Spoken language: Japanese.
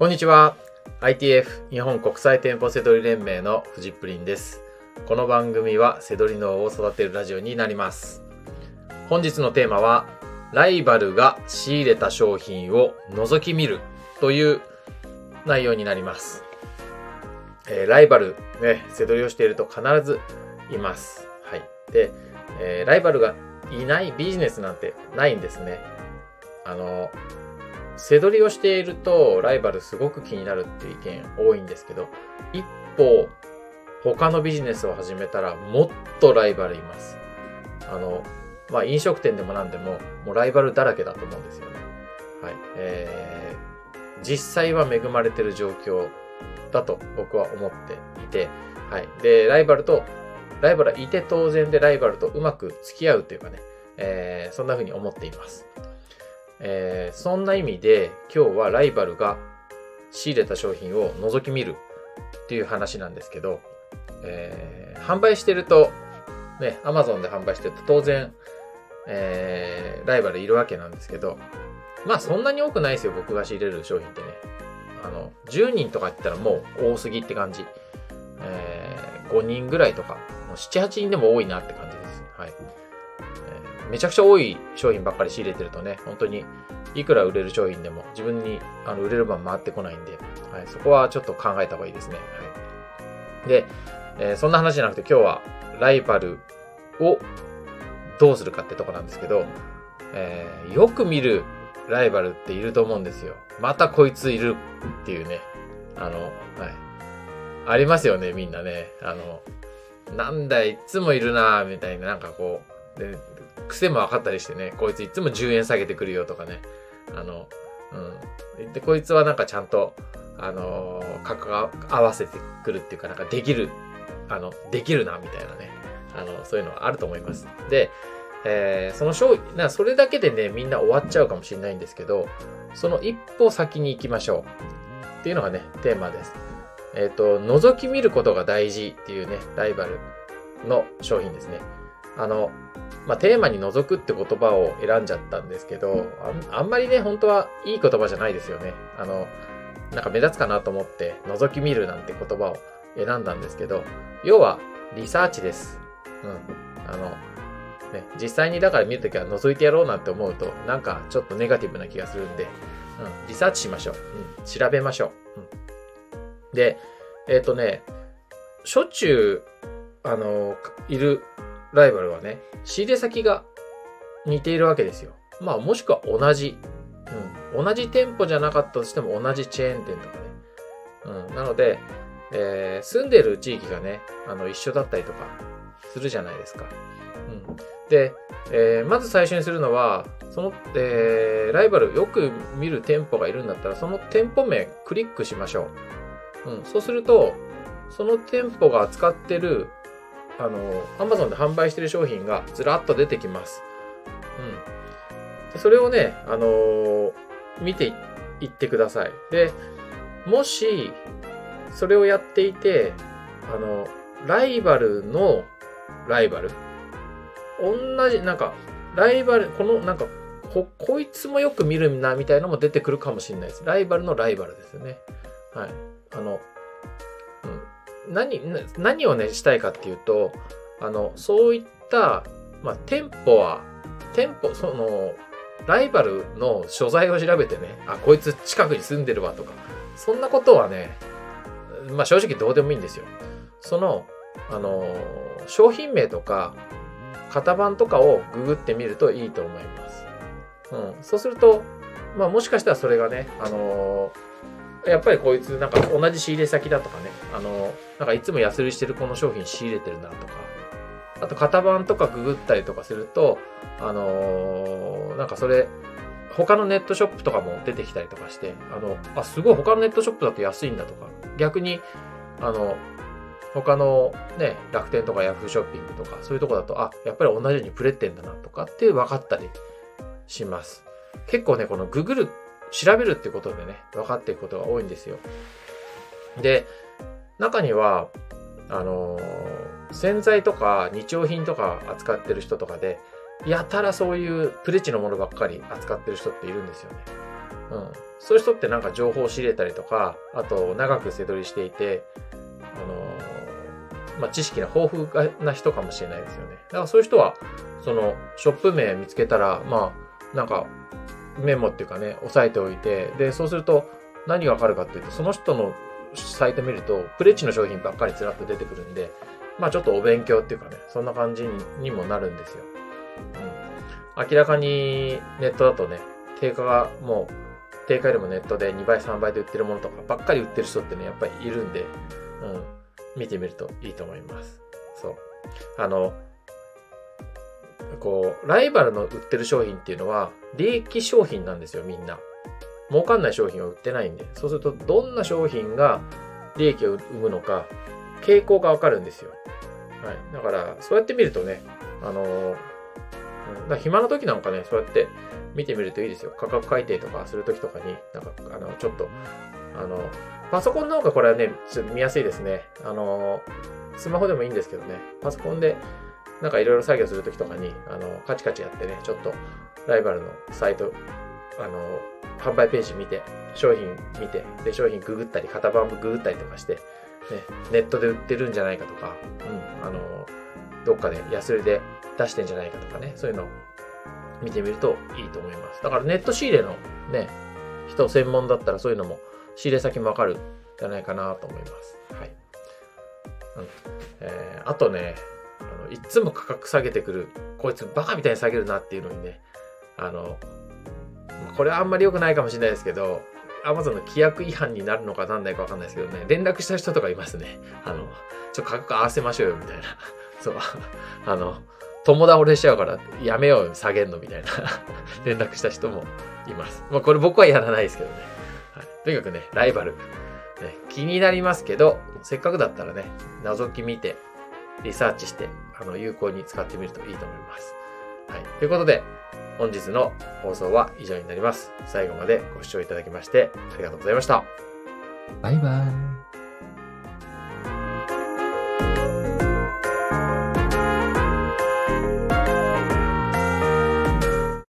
こんにちは。ITF 日本国際店舗セドリ連盟のフジプリンです。この番組はセドリ脳を育てるラジオになります。本日のテーマは、ライバルが仕入れた商品を覗き見るという内容になります。えーライバル、ね、セドリをしていると必ずいます。はい。で、えーライバルがいないビジネスなんてないんですね。あの、背取りをしているとライバルすごく気になるっていう意見多いんですけど、一方、他のビジネスを始めたらもっとライバルいます。あの、まあ、飲食店でも何でも、もうライバルだらけだと思うんですよね。はい。えー、実際は恵まれてる状況だと僕は思っていて、はい。で、ライバルと、ライバルはいて当然でライバルとうまく付き合うというかね、えー、そんな風に思っています。えーそんな意味で今日はライバルが仕入れた商品を覗き見るっていう話なんですけど、えー販売してると、ね、アマゾンで販売してると当然、えーライバルいるわけなんですけど、まあそんなに多くないですよ、僕が仕入れる商品ってね。あの、10人とか言ったらもう多すぎって感じ。えー5人ぐらいとか、もう7、8人でも多いなって感じです。はい。めちゃくちゃ多い商品ばっかり仕入れてるとね、本当にいくら売れる商品でも自分にあの売れる番回ってこないんで、はい、そこはちょっと考えた方がいいですね。はい、で、えーそんな話じゃなくて今日はライバルをどうするかってとこなんですけど、えーよく見るライバルっていると思うんですよ。またこいついるっていうね。あの、はい。ありますよね、みんなね。あの、なんだい、いつもいるなぁみたいな、なんかこう、で、癖も分かったりしてね、こいついつも10円下げてくるよとかね。あの、うん。で、こいつはなんかちゃんと、あのー価格合わせてくるっていうか、なんかできる、あの、できるな、みたいなね。あの、そういうのはあると思います。で、えーその商品、なそれだけでね、みんな終わっちゃうかもしれないんですけど、その一歩先に行きましょう。っていうのがね、テーマです。えっ、と、覗き見ることが大事っていうね、ライバルの商品ですね。あの、まあ、テーマに覗くって言葉を選んじゃったんですけど、あんあんまりね、本当はいい言葉じゃないですよね。あの、なんか目立つかなと思って、覗き見るなんて言葉を選んだんですけど、要は、リサーチです。うん。あの、ね、実際にだから見るときは覗いてやろうなんて思うと、なんかちょっとネガティブな気がするんで、うん、リサーチしましょう。うん、調べましょう。うん、で、えっ、とね、しょっちゅう、あの、いるライバルはね、仕入れ先が似ているわけですよ。まあ、もしくは同じ。うん、同じ店舗じゃなかったとしても同じチェーン店とかね。うん、なので、えー住んでる地域がね、あの、一緒だったりとかするじゃないですか。うん、で、えーまず最初にするのは、その、えーライバルよく見る店舗がいるんだったら、その店舗名クリックしましょう。うん、そうすると、その店舗が扱ってる、あの、Amazon で販売してる商品がずらっと出てきます。うん。でそれをね、あの見ていってください。で、もし、それをやっていて、あの、ライバルのライバル？同じ、なんか、ライバル、この、なんか、こ、こいつもよく見るな、みたいなのも出てくるかもしれないです。ライバルのライバルですよね。はい。あの、何、何をね、したいかっていうと、あの、そういった、まあ、店舗は、店舗、その、ライバルの所在を調べてね、あ、こいつ近くに住んでるわとか、そんなことはね、まあ正直どうでもいいんですよ。その、あの、商品名とか、型番とかをググってみるといいと思います。うん。そうすると、まあもしかしたらそれがね、あのやっぱりこいつなんか同じ仕入れ先だとかね、あのなんかいつも安売りしてるこの商品仕入れてるなとか、あと型番とかググったりとかすると、あのなんかそれ、他のネットショップとかも出てきたりとかして、あの、あ、すごい他のネットショップだと安いんだとか、逆に、あの、他のね、楽天とかヤフーショッピングとか、そういうとこだと、あ、やっぱり同じようにプレってんだなとかって分かったりします。結構ね、このググる、調べるってことでね、分かっていくことが多いんですよ。で、中には、あのー洗剤とか日用品とか扱ってる人とかで、やたらそういうプレチのものばっかり扱ってる人っているんですよね。うん。そういう人ってなんか情報を仕入れたりとか、あと長く背取りしていて、あのー、まあ、知識が豊富な人かもしれないですよね。だからそういう人は、その、ショップ名見つけたら、まあ、なんか、メモっていうかね、押さえておいて、で、そうすると、何がわかるかっていうと、その人のサイト見ると、プレッチの商品ばっかりずらっと出てくるんで、まあちょっとお勉強っていうかね、そんな感じにもなるんですよ。うん。明らかにネットだとね、定価がもう、定価よりもネットで2倍、3倍で売ってるものとかばっかり売ってる人ってね、やっぱりいるんで、うん。見てみるといいと思います。そう。あの、こう、ライバルの売ってる商品っていうのは、利益商品なんですよ、みんな。儲かんない商品を売ってないんで、そうするとどんな商品が利益を生むのか、傾向がわかるんですよ。はい。だから、そうやって見るとね、あのー、だ暇な時なんかね、そうやって見てみるといいですよ。価格改定とかする時とかに、なんか、あの、ちょっと、あの、パソコンの方がこれはね、ちょっと見やすいですね。あの、スマホでもいいんですけどね、パソコンで、なんかいろいろ作業するときとかに、あの、カチカチやってね、ちょっとライバルのサイト、あの、販売ページ見て、商品見て、で、商品ググったり、型番ググったりとかして、ね、ネットで売ってるんじゃないかとか、うん、あの、どっかで安売りで出してんじゃないかとかね、そういうのを見てみるといいと思います。だからネット仕入れのね、人専門だったらそういうのも仕入れ先もわかるんじゃないかなと思います。はい。うんえー、あとね、いつも価格下げてくる、こいつバカみたいに下げるなっていうのにね、あの、これはあんまり良くないかもしれないですけど、アマゾンの規約違反になるのかなんないかわかんないですけどね、連絡した人とかいますね。あの、ちょっと価格合わせましょうよ、みたいな。そう。あの、友倒れしちゃうからやめようよ、下げんの、みたいな 連絡した人もいます。まあこれ僕はやらないですけどね。はい、とにかくね、ライバル。ね、気になりますけど、せっかくだったらね、覗き見て、リサーチして、あの、有効に使ってみるといいと思います。はい。ということで、本日の放送は以上になります。最後までご視聴いただきましてありがとうございました。バイバイ。